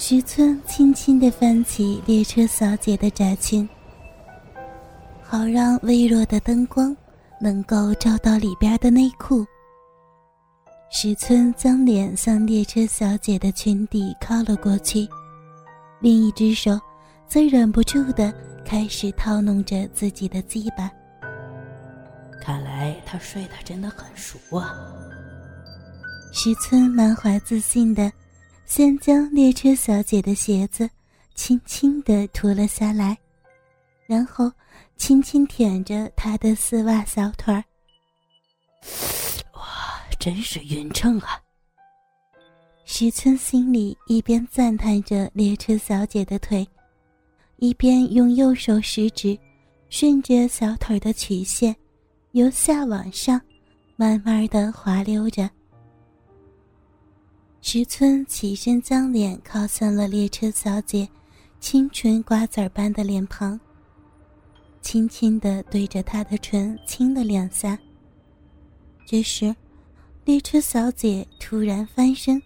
徐村轻轻地翻起列车小姐的窄裙，好让微弱的灯光能够照到里边的内裤。石村将脸向列车小姐的裙底靠了过去，另一只手则忍不住的开始套弄着自己的鸡巴。看来他睡得真的很熟啊！石村满怀自信的，先将列车小姐的鞋子轻轻地脱了下来，然后轻轻舔着她的丝袜小腿儿。哇真是匀称啊！石村心里一边赞叹着列车小姐的腿，一边用右手食指顺着小腿的曲线，由下往上，慢慢的滑溜着。石村起身，将脸靠向了列车小姐清纯瓜子般的脸庞，轻轻的对着她的唇亲了两下。这时。列车小姐突然翻身，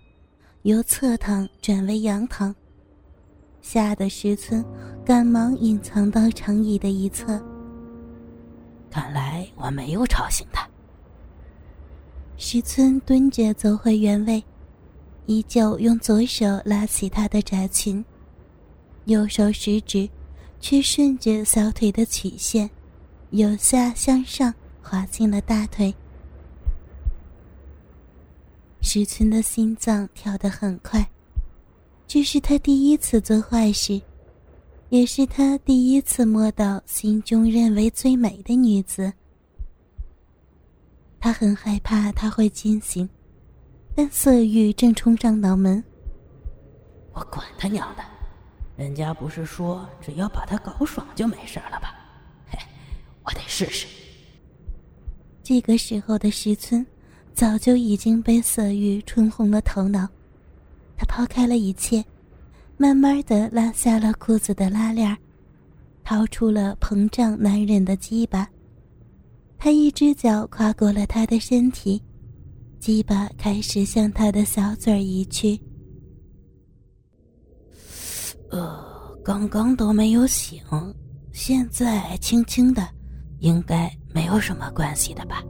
由侧躺转为仰躺，吓得石村赶忙隐藏到长椅的一侧。看来我没有吵醒他。石村蹲着走回原位，依旧用左手拉起她的窄裙，右手食指却顺着小腿的曲线，由下向上滑进了大腿。石村的心脏跳得很快，这是他第一次做坏事，也是他第一次摸到心中认为最美的女子。他很害怕他会惊醒，但色欲正冲上脑门。我管他娘的，人家不是说只要把他搞爽就没事了吧？嘿，我得试试。这个时候的石村。早就已经被色欲冲红了头脑，他抛开了一切，慢慢的拉下了裤子的拉链，掏出了膨胀难忍的鸡巴。他一只脚跨过了他的身体，鸡巴开始向他的小嘴移去。呃，刚刚都没有醒，现在轻轻的，应该没有什么关系的吧。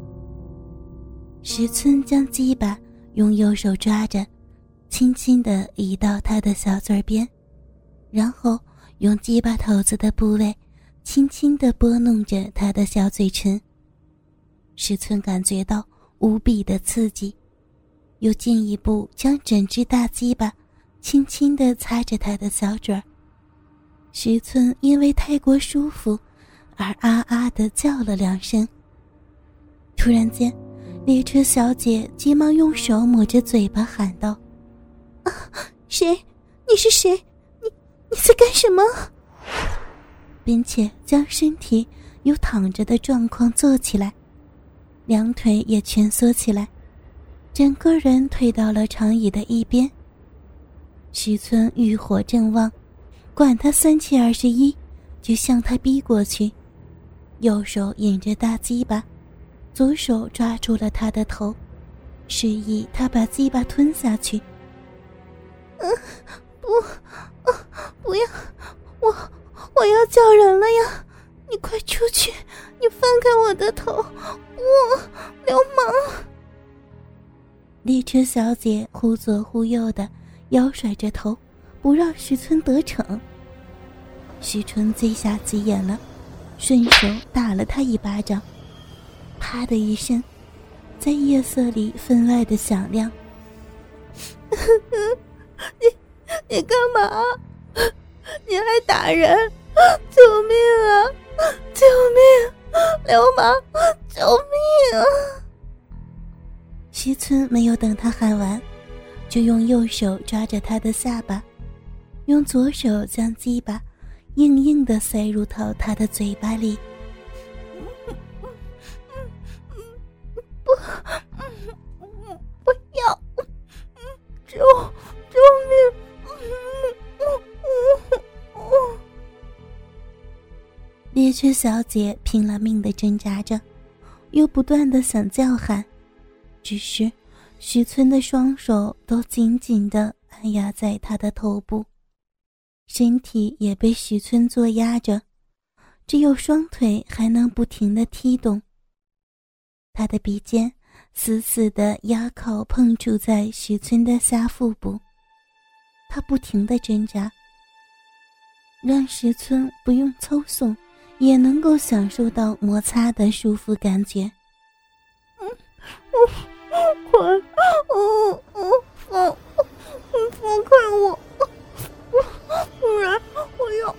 石村将鸡巴用右手抓着，轻轻的移到他的小嘴边，然后用鸡巴头子的部位，轻轻的拨弄着他的小嘴唇。石村感觉到无比的刺激，又进一步将整只大鸡巴轻轻地擦着他的小嘴儿。石村因为太过舒服，而啊啊地叫了两声。突然间。列车小姐急忙用手抹着嘴巴，喊道：“啊，谁？你是谁？你你在干什么？”并且将身体由躺着的状况坐起来，两腿也蜷缩起来，整个人退到了长椅的一边。徐村欲火正旺，管他三七二十一，就向他逼过去，右手引着大鸡巴。左手抓住了他的头，示意他把鸡巴吞下去。嗯，不，不要，我我要叫人了呀！你快出去！你放开我的头！我流氓！列车小姐忽左忽右的摇甩着头，不让徐村得逞。徐春最下急眼了，顺手打了他一巴掌。啪的一声，在夜色里分外的响亮。你你干嘛？你还打人！救命啊！救命！流氓！救命啊！西村没有等他喊完，就用右手抓着他的下巴，用左手将鸡巴硬硬的塞入到他的嘴巴里。列车小姐拼了命的挣扎着，又不断的想叫喊，只是徐村的双手都紧紧的按压在她的头部，身体也被徐村作压着，只有双腿还能不停的踢动。他的鼻尖死死的压靠碰触在徐村的下腹部，他不停的挣扎，让石村不用抽送，也能够享受到摩擦的舒服感觉。嗯，我快，哦哦放，放开我，不然我要，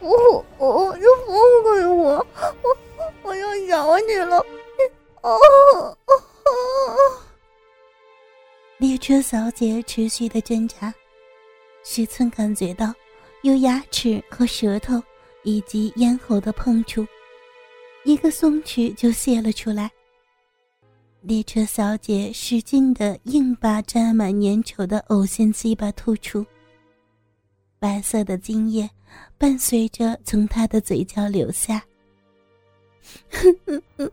我我我就放开我，我我要咬你了，哦哦哦！列车小姐持续的挣扎，石村感觉到有牙齿和舌头以及咽喉的碰触，一个松弛就泄了出来。列车小姐使劲的硬把沾满粘稠的呕心鸡巴吐出，白色的精液伴随着从她的嘴角流下。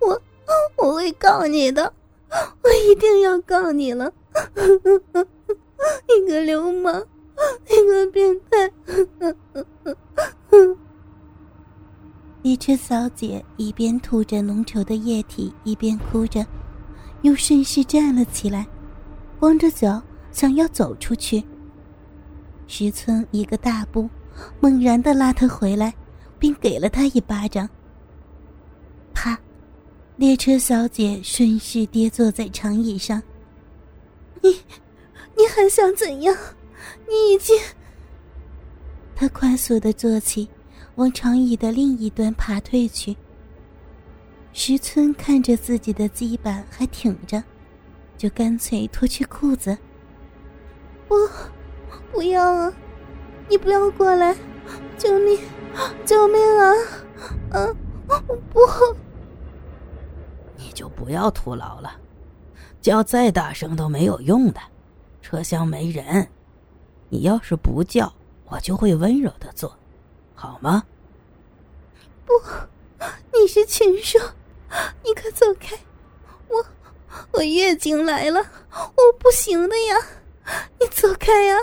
我我会告你的，我一定要告你了！你个流氓，那个变态！列车小姐一边吐着浓稠的液体，一边哭着，又顺势站了起来，光着脚想要走出去。石村一个大步，猛然的拉她回来，并给了她一巴掌。啪！列车小姐顺势跌坐在长椅上。你，你还想怎样？你已经……他快速的坐起。往长椅的另一端爬退去。石村看着自己的鸡板还挺着，就干脆脱去裤子。不，不要啊！你不要过来！救命！救命啊！啊！不！你就不要徒劳了，叫再大声都没有用的。车厢没人，你要是不叫，我就会温柔的做。好吗？不，你是禽兽！你可走开！我我月经来了，我不行的呀！你走开呀！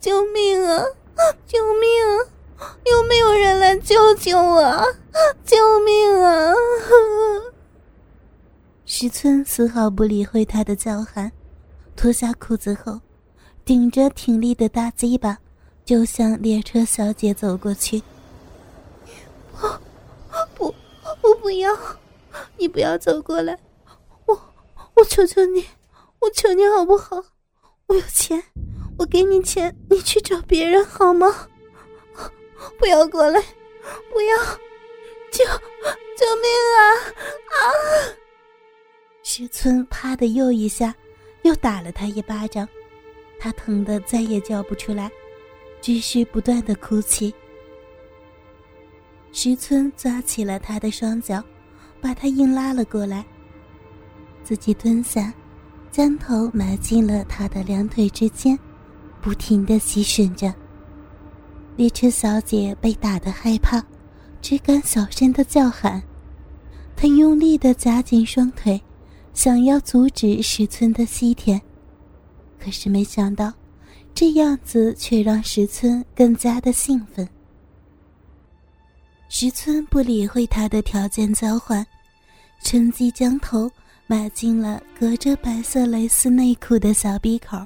救命啊！救命！啊有没有人来救救我？救命啊！石村丝毫不理会他的叫喊，脱下裤子后，顶着挺立的大鸡巴。就向列车小姐走过去。不，不，我不要！你不要走过来！我，我求求你，我求你好不好？我有钱，我给你钱，你去找别人好吗？不要过来！不要！救！救命啊！啊！石村啪的又一下，又打了他一巴掌，他疼得再也叫不出来。只是不断的哭泣。石村抓起了他的双脚，把他硬拉了过来。自己蹲下，将头埋进了他的两腿之间，不停的吸吮着。列车小姐被打得害怕，只敢小声的叫喊。她用力的夹紧双腿，想要阻止石村的吸舔，可是没想到。这样子却让石村更加的兴奋。石村不理会他的条件交换，趁机将头埋进了隔着白色蕾丝内裤的小鼻口，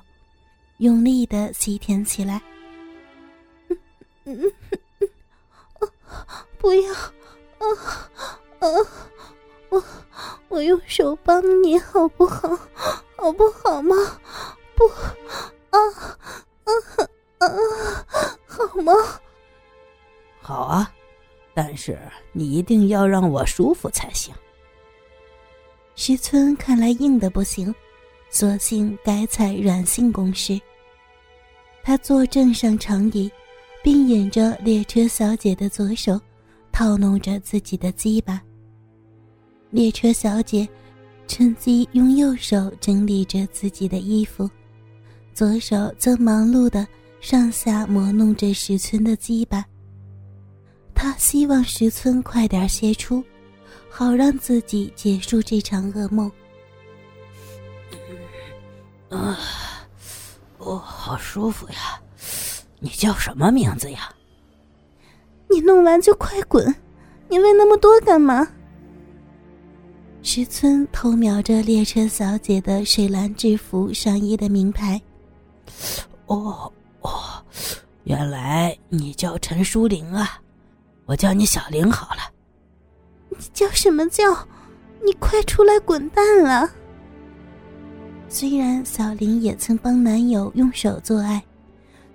用力的吸舔起来。不要，啊啊！我我用手帮你好不好？好不好吗？不。啊啊啊！好吗？好啊，但是你一定要让我舒服才行。石村看来硬的不行，索性改采软性攻势。他坐正上长椅，并引着列车小姐的左手，套弄着自己的鸡巴。列车小姐趁机用右手整理着自己的衣服。左手则忙碌的上下磨弄着石村的鸡巴。他希望石村快点歇出，好让自己结束这场噩梦。啊，哦，好舒服呀！你叫什么名字呀？你弄完就快滚！你问那么多干嘛？石村偷瞄着列车小姐的水蓝制服上衣的名牌。哦哦，原来你叫陈淑玲啊！我叫你小玲好了。你叫什么叫？你快出来滚蛋了！虽然小玲也曾帮男友用手做爱，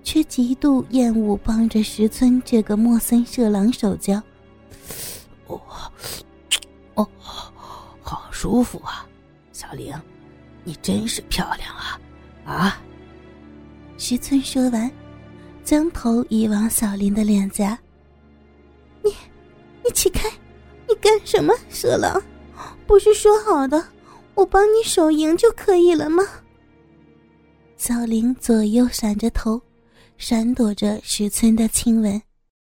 却极度厌恶帮着石村这个莫森色狼手交。哦，哦，好舒服啊，小玲，你真是漂亮啊！啊！石村说完，将头移往小林的脸颊。你，你起开！你干什么，色狼？不是说好的，我帮你手淫就可以了吗？小林左右闪着头，闪躲着石村的亲吻。